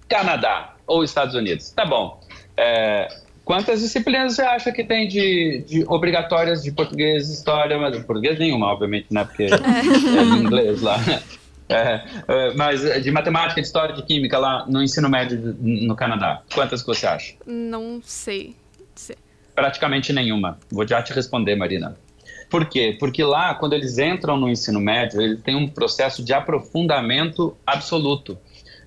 Canadá ou Estados Unidos. Tá bom. É, quantas disciplinas você acha que tem de, de obrigatórias de português, história, mas português nenhuma, obviamente, né? Porque é em inglês lá. É, é, mas de matemática, de história, de química lá no ensino médio no Canadá. Quantas você acha? Não sei. Praticamente nenhuma. Vou já te responder, Marina. Por quê? Porque lá, quando eles entram no ensino médio, eles têm um processo de aprofundamento absoluto.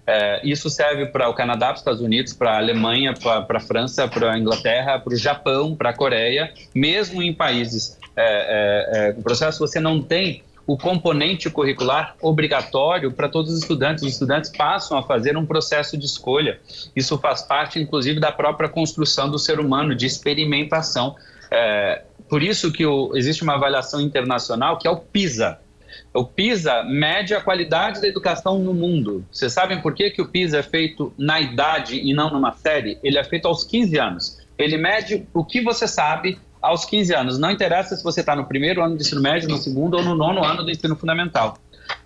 É, isso serve para o Canadá, para os Estados Unidos, para a Alemanha, para a França, para a Inglaterra, para o Japão, para a Coreia, mesmo em países é, é, é, processo, você não tem o componente curricular obrigatório para todos os estudantes. Os estudantes passam a fazer um processo de escolha. Isso faz parte, inclusive, da própria construção do ser humano, de experimentação. É, por isso que o, existe uma avaliação internacional que é o PISA. O PISA mede a qualidade da educação no mundo. Vocês sabem por que, que o PISA é feito na idade e não numa série? Ele é feito aos 15 anos. Ele mede o que você sabe aos 15 anos. Não interessa se você está no primeiro ano do ensino médio, no segundo ou no nono ano do ensino fundamental.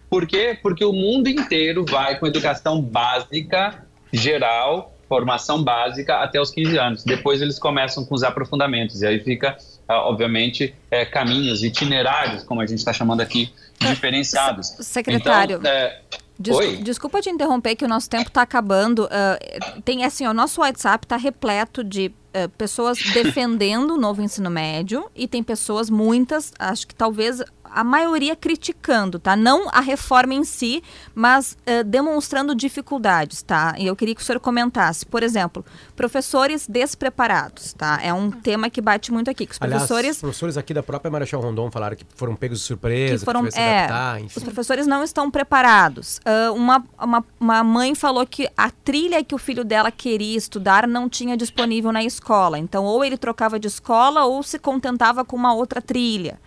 Por quê? Porque o mundo inteiro vai com educação básica, geral, formação básica até os 15 anos. Depois eles começam com os aprofundamentos. E aí fica, ah, obviamente, é, caminhos, itinerários, como a gente está chamando aqui, diferenciados. Secretário. Então, é, Des- Oi? Desculpa te interromper, que o nosso tempo está acabando. Ah, tem assim, o nosso WhatsApp está repleto de ah, pessoas defendendo o novo ensino médio e tem pessoas, muitas, acho que talvez a maioria criticando, tá? Não a reforma em si, mas ah, demonstrando dificuldades, tá? E eu queria que o senhor comentasse, por exemplo, professores despreparados, tá? É um tema que bate muito aqui, que os Aliás, professores professores aqui da própria Marechal Rondon falaram que foram pegos de surpresa, que foram, que é, adaptar, enfim. os professores não estão preparados. Ah, uma, uma, uma mãe falou que a trilha que o filho dela queria estudar não tinha disponível na escola. Então, ou ele trocava de escola ou se contentava com uma outra trilha.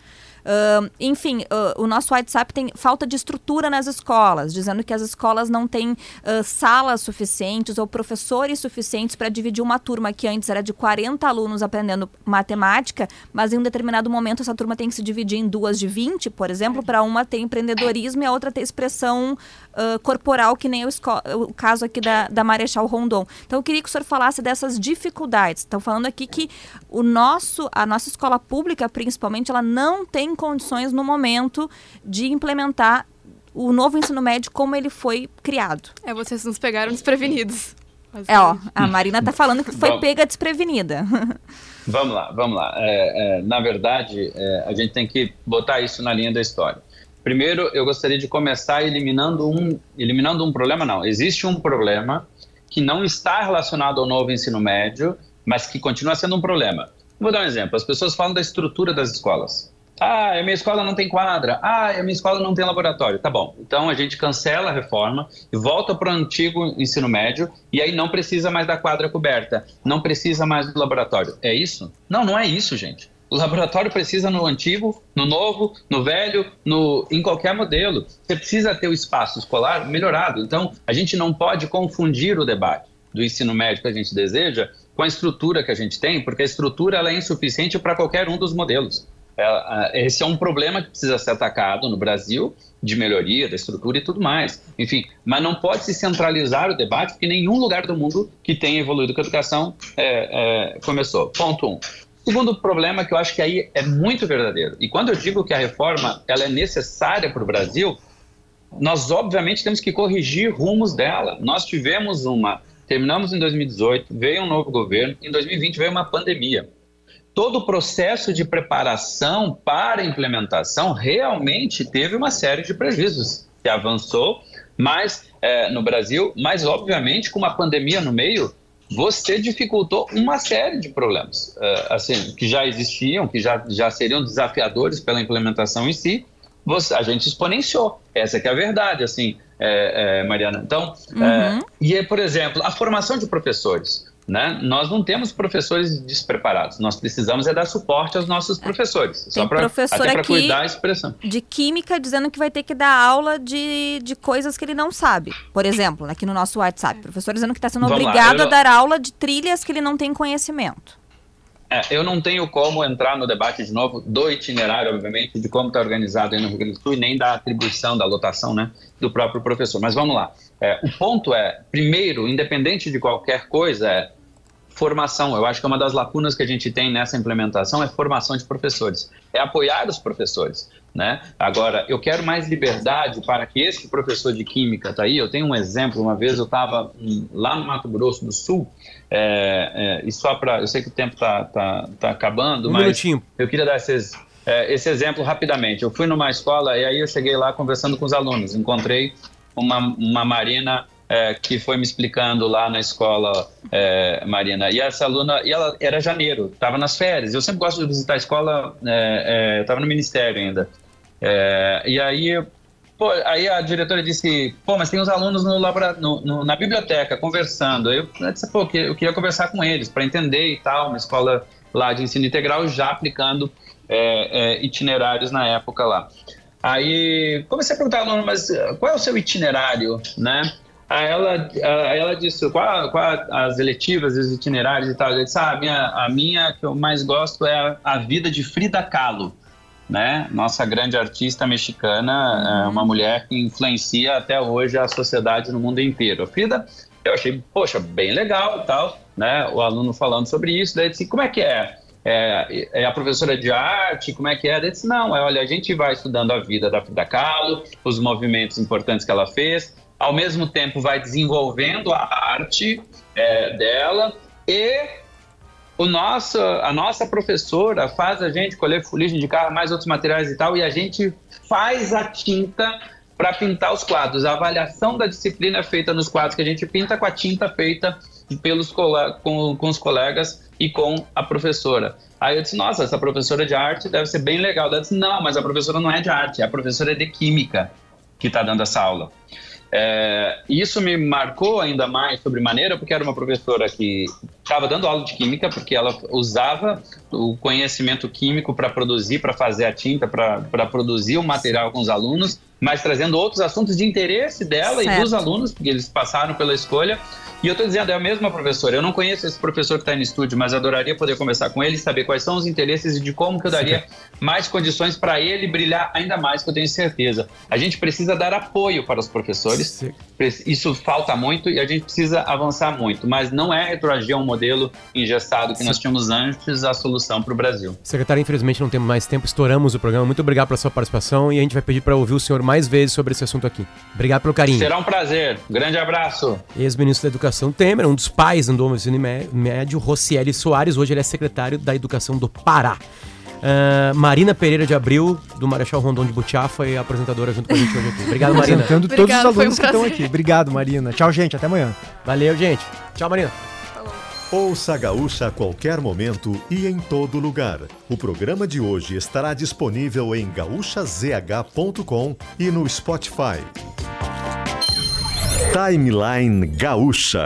Ah, enfim, ah, o nosso WhatsApp tem falta de estrutura nas escolas, dizendo que as escolas não têm ah, salas suficientes ou professores suficientes para dividir uma turma que antes era de 40 alunos aprendendo matemática, mas em um determinado momento essa turma tem que se dividir em duas de 20, por exemplo, para uma ter empreendedorismo e a outra ter expressão ah, corporal, que nem o, o caso aqui da, da Marechal Rondon. Então eu queria que o senhor falasse dessas dificuldades. Estão falando aqui que o nosso, a nossa escola pública, principalmente, ela não tem condições no momento de implementar o novo ensino médio como ele foi criado. É, vocês nos pegaram desprevenidos. É, ó, a Marina tá falando que foi pega desprevenida. Vamos lá, vamos lá. É, é, na verdade, é, a gente tem que botar isso na linha da história. Primeiro, eu gostaria de começar eliminando um, eliminando um problema. Não, existe um problema que não está relacionado ao novo ensino médio, mas que continua sendo um problema. Vou dar um exemplo. As pessoas falam da estrutura das escolas. Ah, a minha escola não tem quadra. Ah, a minha escola não tem laboratório. Tá bom. Então a gente cancela a reforma e volta para o antigo ensino médio e aí não precisa mais da quadra coberta, não precisa mais do laboratório. É isso? Não, não é isso, gente. O laboratório precisa no antigo, no novo, no velho, no, em qualquer modelo. Você precisa ter o espaço escolar melhorado. Então, a gente não pode confundir o debate do ensino médio que a gente deseja com a estrutura que a gente tem, porque a estrutura ela é insuficiente para qualquer um dos modelos. Ela- Esse é um problema que precisa ser atacado no Brasil, de melhoria da estrutura e tudo mais. Enfim, mas não pode se centralizar o debate, porque nenhum lugar do mundo que tenha evoluído com a educação é, é, começou. Ponto um. Segundo problema que eu acho que aí é muito verdadeiro. E quando eu digo que a reforma ela é necessária para o Brasil, nós obviamente temos que corrigir rumos dela. Nós tivemos uma, terminamos em 2018, veio um novo governo, em 2020 veio uma pandemia. Todo o processo de preparação para a implementação realmente teve uma série de prejuízos que avançou, mas eh, no Brasil, mas obviamente com uma pandemia no meio, você dificultou uma série de problemas, eh, assim, que já existiam, que já, já seriam desafiadores pela implementação em si, você- a gente exponenciou. Essa que é a verdade, assim, é, é, Mariana. Então, é, e é, por exemplo, a formação de professores. Né? Nós não temos professores despreparados, nós precisamos é dar suporte aos nossos professores. Tem só pra, professor até para aqui cuidar a expressão. de química dizendo que vai ter que dar aula de, de coisas que ele não sabe. Por exemplo, aqui no nosso WhatsApp, professor dizendo que está sendo Vamos lá, obrigado eu- a dar aula de trilhas que ele não tem conhecimento. É, eu não tenho como entrar no debate de novo do itinerário, obviamente, de como está organizado aí no Rio Grande do Sul e nem da atribuição, da lotação né, do próprio professor. Mas vamos lá. É, o ponto é, primeiro, independente de qualquer coisa, é formação. Eu acho que uma das lacunas que a gente tem nessa implementação é formação de professores, é apoiar os professores. Né? Agora, eu quero mais liberdade para que esse professor de química tá aí. Eu tenho um exemplo. Uma vez eu estava lá no Mato Grosso do Sul, é, é, e só para, eu sei que o tempo está tá, tá acabando, Um mas minutinho. eu queria dar esses, é, esse exemplo rapidamente. Eu fui numa escola e aí eu cheguei lá conversando com os alunos. Encontrei uma, uma Marina é, que foi me explicando lá na escola, é, Marina. E essa aluna, e ela era janeiro, estava nas férias. Eu sempre gosto de visitar a escola, é, é, estava no ministério ainda. É, e aí, pô, aí a diretora disse, pô, mas tem os alunos no no- no- na biblioteca conversando. Eu eu disse, pô, eu queria conversar com eles para entender e tal, uma escola lá de ensino integral já aplicando é, itinerários na época lá. Aí comecei a perguntar ao aluno, mas eh, qual é o seu itinerário, né? Aí ela, aí ela disse, qual, qual as eletivas, os itinerários e tal. Eu disse, ah, a minha, a minha que eu mais gosto é a, a vida de Frida Kahlo, né? Nossa grande artista mexicana, é uma mulher que influencia até hoje a sociedade no mundo inteiro. A Frida, eu achei, poxa, bem legal tal, né? O aluno falando sobre isso, daí disse, como é que é? É, é a professora de arte, como é que é? Eu disse, não, é, olha, a gente vai estudando a vida da Frida Kahlo, os movimentos importantes que ela fez, ao mesmo tempo vai desenvolvendo a arte é, dela e o nosso, a nossa professora faz a gente colher fuligem de carro, mais outros materiais e tal, e a gente faz a tinta para pintar os quadros. A avaliação da disciplina é feita nos quadros que a gente pinta com a tinta feita pelos com, com os colegas e com a professora. Aí eu disse, nossa, essa professora de arte deve ser bem legal. Ela disse, não, mas a professora não é de arte, a professora é de química que está dando essa aula. É, isso me marcou ainda mais sobremaneira, porque era uma professora que estava dando aula de química, porque ela usava o conhecimento químico para produzir, para fazer a tinta, para produzir o material com os alunos, mas trazendo outros assuntos de interesse dela e Certo. dos alunos, porque eles passaram pela escolha. E eu estou dizendo, é a mesma professora. Eu não conheço esse professor que está no estúdio, mas adoraria poder conversar com ele, saber quais são os interesses e de como que eu daria mais condições para ele brilhar ainda mais, que eu tenho certeza. A gente precisa dar apoio para os professores. Isso falta muito e a gente precisa avançar muito, mas não é retroagir a um modelo engessado que nós tínhamos antes a solução para o Brasil. Secretário, infelizmente não temos mais tempo, estouramos o programa. Muito obrigado pela sua participação e a gente vai pedir para ouvir o senhor mais vezes sobre esse assunto aqui. Obrigado pelo carinho. Será um prazer. Grande abraço. Ex-ministro da Educação Temer, um dos pais do ensino mé- médio, Rocieli Soares, hoje ele é secretário da Educação do Pará. Ah, Marina Pereira de Abril, do Marechal Rondon de Butiá, foi a apresentadora junto com a gente hoje aqui. Obrigado, Marina. Apresentando todos os foi um alunos que estão aqui. Obrigado, Marina. Tchau, gente. Até amanhã. Valeu, gente. Tchau, Marina. Ouça a Gaúcha a qualquer momento e em todo lugar. O programa de hoje estará disponível em gaúchazh.com e no Spotify. Timeline Gaúcha.